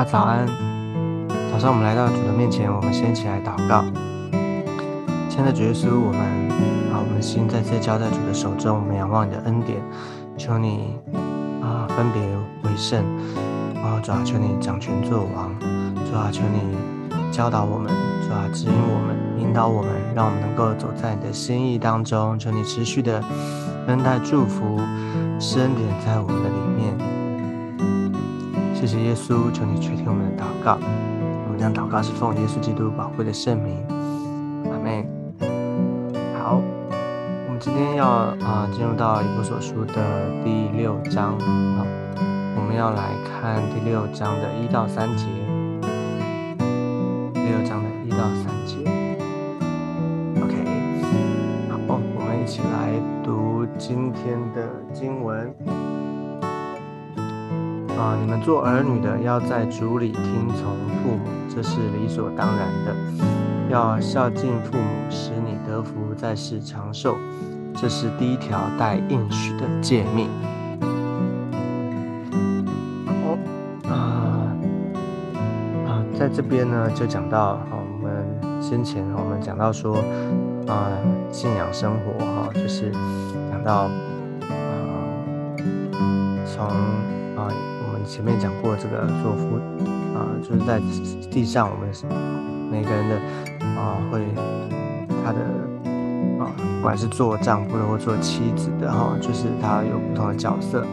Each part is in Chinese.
家早安。早上我们来到主的面前，我们先起来祷告。亲爱的主耶稣，我们啊，我们的心再次交在主的手中，我们仰望你的恩典，求你啊分别为圣，啊主啊求你掌权作王，主啊求你教导我们，主啊指引我们，引导我们，让我们能够走在你的心意当中。求你持续的恩待祝福，恩典在我们的里面。谢谢耶稣，求你垂听我们的祷告。我们将祷告是奉耶稣基督宝贵的圣名，阿妹。好，我们今天要啊进入到以弗所书的第六章，啊，我们要来看第六章的一到三节。第六章做儿女的要在主里听从父母，这是理所当然的。要孝敬父母，使你得福，在世长寿，这是第一条带应许的诫命。好，啊啊，在这边呢，就讲到我们先前我们讲到说啊，信仰生活哈，就是讲到啊，从前面讲过这个做父啊，就是在地上，我们每个人的啊，会他的啊，不管是做丈夫的或做妻子的哈，就是他有不同的角色。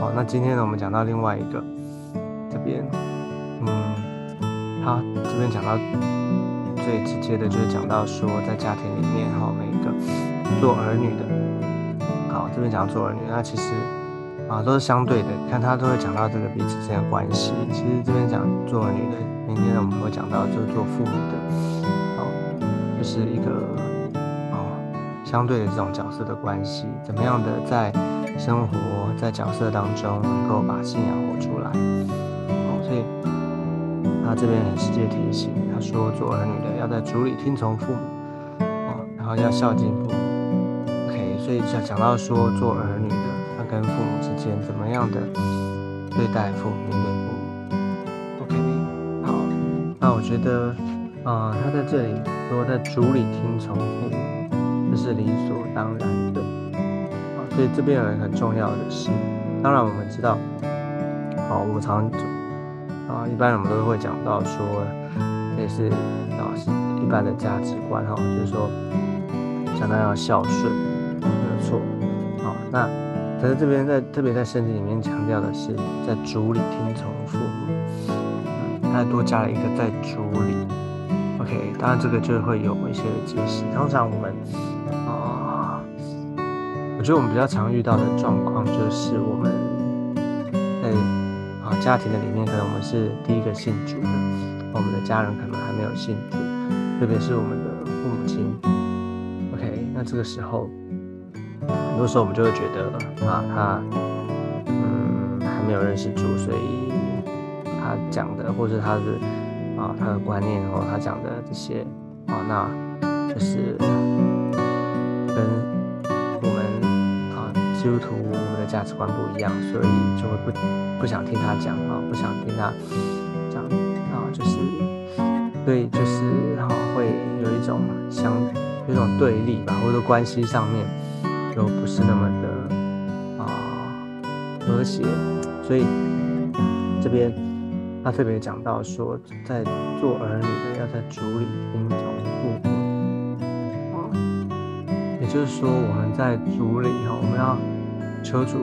好，那今天呢，我们讲到另外一个这边，嗯，他这边讲到最直接的就是讲到说，在家庭里面哈，每一个做儿女的，好，这边讲到做儿女，那其实。啊，都是相对的，看他都会讲到这个彼此之间的关系。其实这边讲做儿女的，明天我们会讲到就是做父母的，哦，就是一个哦相对的这种角色的关系，怎么样的在生活在角色当中能够把信仰活出来。哦，所以他这边很直接提醒，他说做儿女的要在主里听从父母，哦，然后要孝敬父母。OK，所以讲讲到说做儿女的要。跟父母之间怎么样的对待父母、对父母？OK，好，那我觉得，啊，他在这里说在主里听从父母，这是理所当然的，啊，所以这边有一个很重要的是，当然我们知道，好，我们常啊，一般我们都会讲到说，这是啊是一般的价值观哈，就是说，讲到要孝顺，没有错，好，那。可是这边在特别在圣经里面强调的是，在主里听从父母，嗯，他多加了一个在主里，OK，当然这个就会有一些解释。通常我们啊，我觉得我们比较常遇到的状况就是我们在啊家庭的里面，可能我们是第一个信主的，我们的家人可能还没有信主，特别是我们的父母亲，OK，那这个时候。很多时候我们就会觉得啊，他嗯还没有认识主，所以他讲的或者他的啊他的观念然后他讲的这些啊，那就是跟我们啊基督徒的价值观不一样，所以就会不不想听他讲啊，不想听他讲啊，就是所以就是哈会有一种相有一种对立吧，或者关系上面。就不是那么的啊和谐，所以这边他特别讲到说，在做儿女的要在主里听从父母啊，也就是说我们在主里哈，我们要求主。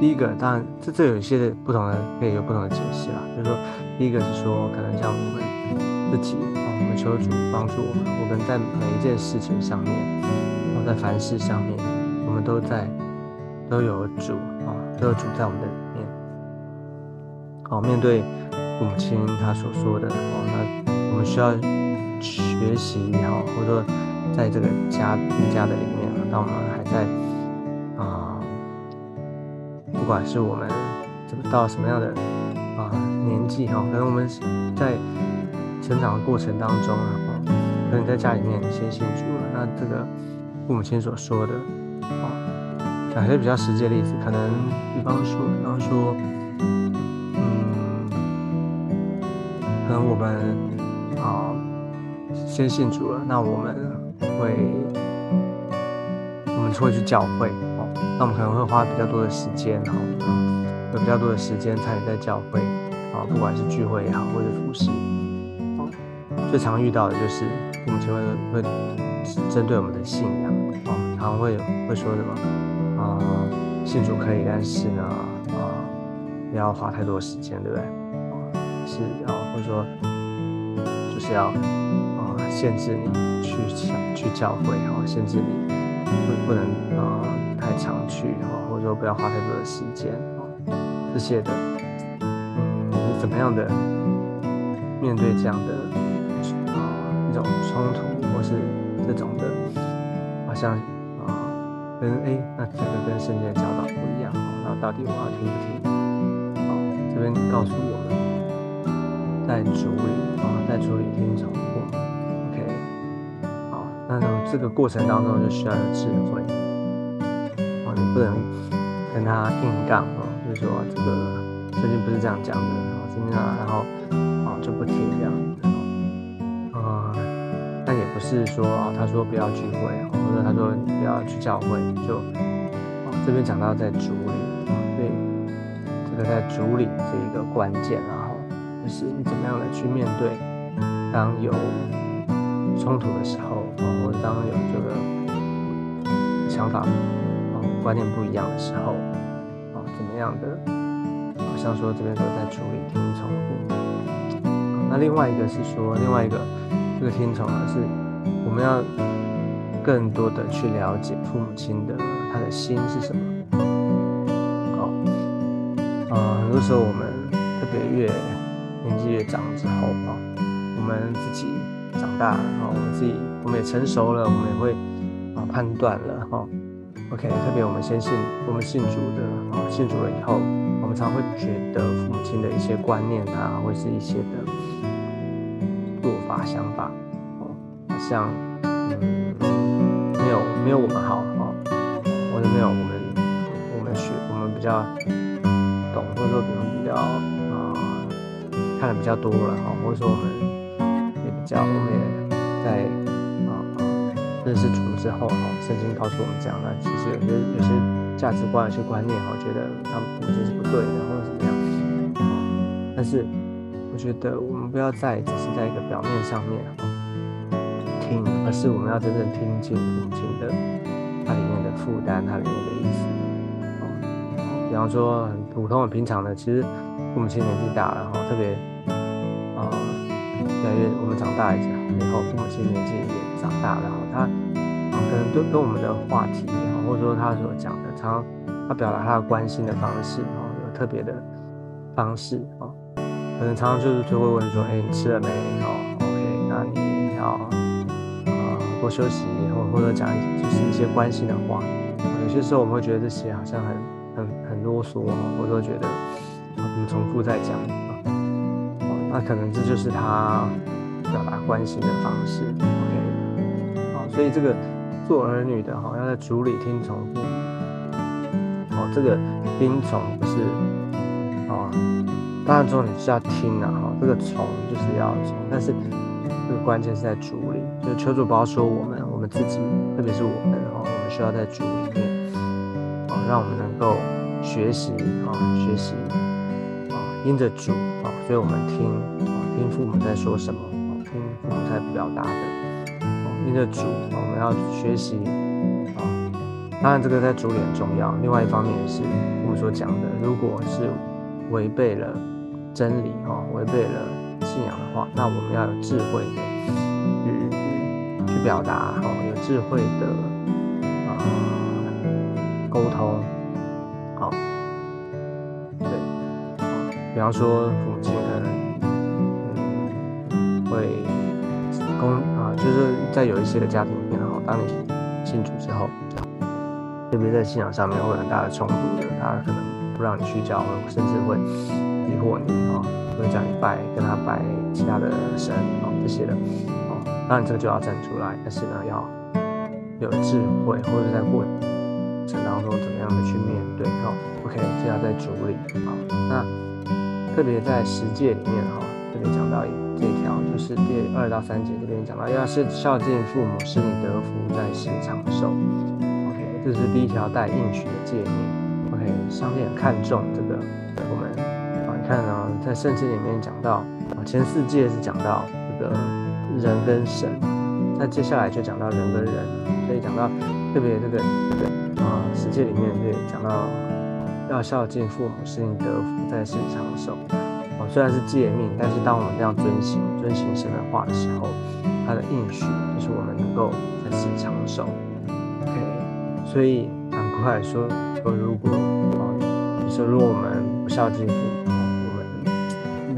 第一个当然这这有一些不同的可以有不同的解释啦，就是说第一个是说可能像我们自己啊，我们求主帮助我们，我们在每一件事情上面，然后在凡事上面。都在，都有主啊，都有主在我们的里面。好，面对母亲他所说的哦，那我们需要学习好，或者说在这个家家的里面，当我们还在啊，不管是我们怎么到什么样的啊年纪哈，可能我们在成长的过程当中，啊可能在家里面先信主了，那这个父母亲所说的。哦讲一些比较实际的例子，可能比方说，比方说，嗯，可能我们啊先信主了，那我们会我们会去教会哦，那我们可能会花比较多的时间哈，有比较多的时间参与在教会啊，不管是聚会也好，或者服侍，最常遇到的就是父母亲会会针对我们的信仰，常会会说什么啊，信主可以，但是呢啊，不要花太多时间，对不对？是啊，或者说就是要啊限制你去去教会然后，限制你不不能啊太常去然后，或者说不要花太多的时间啊这些的，嗯，你怎么样的面对这样的啊一种冲突，或是这种的，好像跟哎那这个跟圣经的教导不一样哦，那到底我要听不听？好，这边告诉我们。在主里啊，在主里听从，OK，好，那这个过程当中就需要有智慧，哦，你不能跟他硬杠哦，就是说这个圣经不是这样讲的，啊，圣经啊，然后啊就不听这样，不是说啊，他说不要聚会，或者他说你不要去教会，就这边讲到在主里，所以这个在主里是一个关键然后就。是你怎么样的去面对，当有冲突的时候，或当有这个想法、哦观念不一样的时候，啊，怎么样的？好像说这边说在处理听从，那另外一个是说，另外一个这个听从呢，是我们要更多的去了解父母亲的他的心是什么。好，啊，很多时候我们特别越年纪越长之后啊，我们自己长大啊，我们自己我们也成熟了，我们也会啊判断了哈。OK，特别我们先信我们信主的啊，信主了以后，我们常会觉得父母亲的一些观念啊，或是一些的做法想法哦，好像没有没有我们好啊，或者没有我们我们学我们比较懂，或者说我们比较啊。看的比较多了哈，或者说我们也比较，我们也在啊认识主之后哈，圣经告诉我们这样的，其实有些有些价值观、有些观念哈，觉得他们母亲是不对的，或者怎么样但是我觉得我们不要再只是在一个表面上面听，而是我们要真正听进母亲的它里面的负担，它里面的意思啊。比方说很普通、很平常的，其实。父母亲年纪大了，然后特别啊，越来越我们长大一点以后，父母亲年纪也长大了，然后他，可能对跟我们的话题，或者说他所讲的，常他表达他的关心的方式，哦，有特别的方式，哦，可能常常就是就会问说，哎，你吃了没？哦，OK，那你要多休息，或或者讲就是一些关心的话，有些时候我们会觉得这些好像很很很啰嗦，或者觉得。我们重复在讲啊，哦，那可能这就是他表达关心的方式，OK，好，所以这个做儿女的哈，要在主里听从父，哦，这个听从不是啊，当然说你是要听啊，哈，这个从就是要从，但是这个关键是在主里，就求主不要说我们，我们自己，特别是我们哈，我们需要在主里面，哦，让我们能够学习啊，学习啊。因着主啊，所以我们听啊，听父母在说什么啊，听父母在表达的啊，因着主啊，我们要学习啊。当然，这个在主里很重要。另外一方面也是父母所讲的，如果是违背了真理啊，违背了信仰的话，那我们要有智慧的表达哈，有智慧的啊沟通好，对。比方说，父母亲可能嗯会公啊，就是在有一些的家庭里面哈，当你信主之后，特别在信仰上面会有很大的冲突的，他可能不让你去教会，甚至会逼迫你拜跟他拜其他的神啊这些的哦，那你这个就要站出来，但是呢要有智慧，或者在过程当中怎么样的去面对哈，OK，这要在主里啊，那。特别在十诫里面哈，就特别讲到这一条，就是第二到三节这边讲到，要是孝敬父母，使你得福，在世长寿。OK，这是第一条带应许的诫命。OK，上帝很看重这个，我们，看呢，在圣经里面讲到啊，前四届是讲到这个人跟神，那接下来就讲到人跟人，所以讲到特别这个这个啊，十诫里面就讲到。要孝敬父母，使你得福，在世长寿。哦，虽然是诫命，但是当我们这样遵行、遵行神的话的时候，他的应许就是我们能够在世长寿。OK，所以反过来说，说如果哦，你说如果我们不孝敬父母，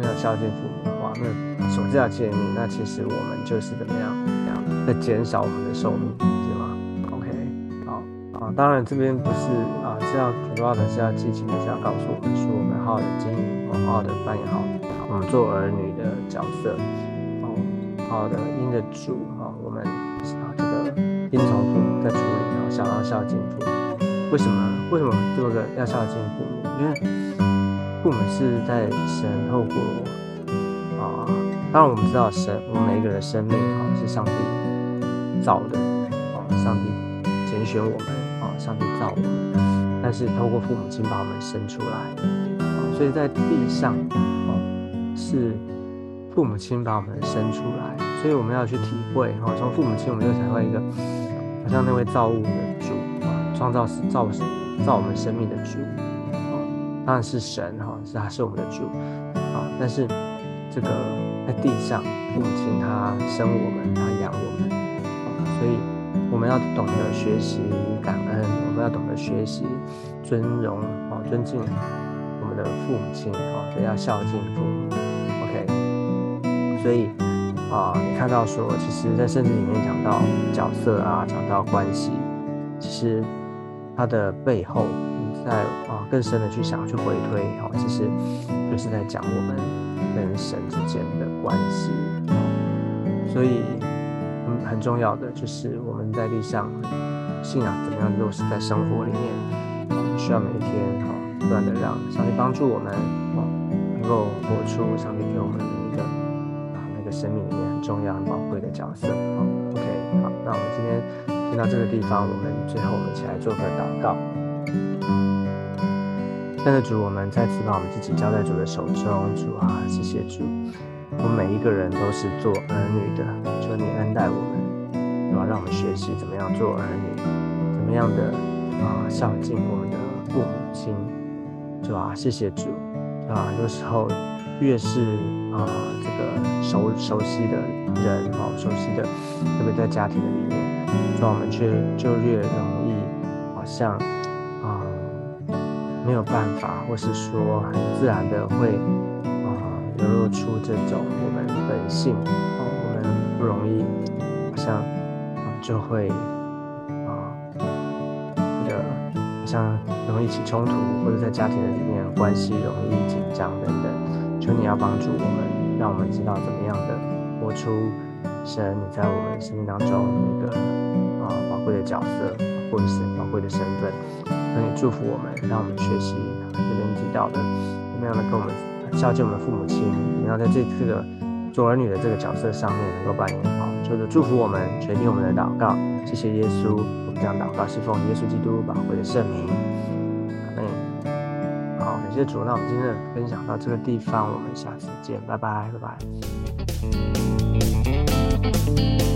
没有孝敬父母的话，那守这条诫命，那其实我们就是怎么样？怎么样在减少我们的寿命，对吗？OK，好啊，当然这边不是啊。是要主要的是要激情的是要告诉我们说，我们好好的经营，好好的扮演好我们做儿女的角色，哦，好好的因着主，哈，我们啊这个听从父母在处理，然后想要孝敬父母。为什么？为什么这个要孝敬父母？因为父母是在神透过啊，当然我们知道神，我们每一个人的生命啊是上帝造的，啊，上帝拣选我们，啊，上帝造我们。但是透过父母亲把我们生出来啊，所以在地上，啊，是父母亲把我们生出来，所以我们要去体会，哈，从父母亲我们就体会一个，好像那位造物的主啊，创造是造造我们生命的主，当然是神，哈，是他是我们的主，啊，但是这个在地上，父母亲他生我们，他养我们，所以我们要懂得学习感恩。我们要懂得学习尊荣啊，尊敬我们的父母亲啊，所以要孝敬父母。OK，所以啊，你看到说，其实，在圣经里面讲到角色啊，讲到关系，其实它的背后，在啊更深的去想去回推啊，其实就是在讲我们跟神之间的关系。所以，嗯，很重要的就是我们在地上。信仰怎么样落实在生活里面？我们需要每一天哈，不断的让上帝帮助我们哦，能够活出上帝给我们的一个啊那个生命里面很重要、很宝贵的角色。好，OK，好，那我们今天听到这个地方，我们最后我们一起来做个祷告。现在主，我们再次把我们自己交在主的手中，主啊，谢谢主，我们每一个人都是做儿女的，求你恩待我们。对吧？让我们学习怎么样做儿女，怎么样的啊孝敬我们的父母亲，是吧？谢谢主，啊，有时候越是啊这个熟熟悉的人，哦，熟悉的，特别在家庭里面，那我们却就越容易好像没有办法，或是说很自然的会啊流露出这种我们本性，我们不容易好像。就会啊，这个像容易起冲突，或者在家庭的里面关系容易紧张等等。求你要帮助我们，让我们知道怎么样的活出神你在我们生命当中那个啊宝贵的角色，或者是宝贵的身份。求你祝福我们，让我们学习这边提到的，怎么样的跟我们孝敬我们父母亲，怎么样在这次的做儿女的这个角色上面能够扮演好。就是祝福我们，垂听我们的祷告。谢谢耶稣，我们这样祷告，是奉耶稣基督宝贵的圣名。嗯，好，感谢主。那我们今天的分享到这个地方，我们下次见，拜拜，拜拜。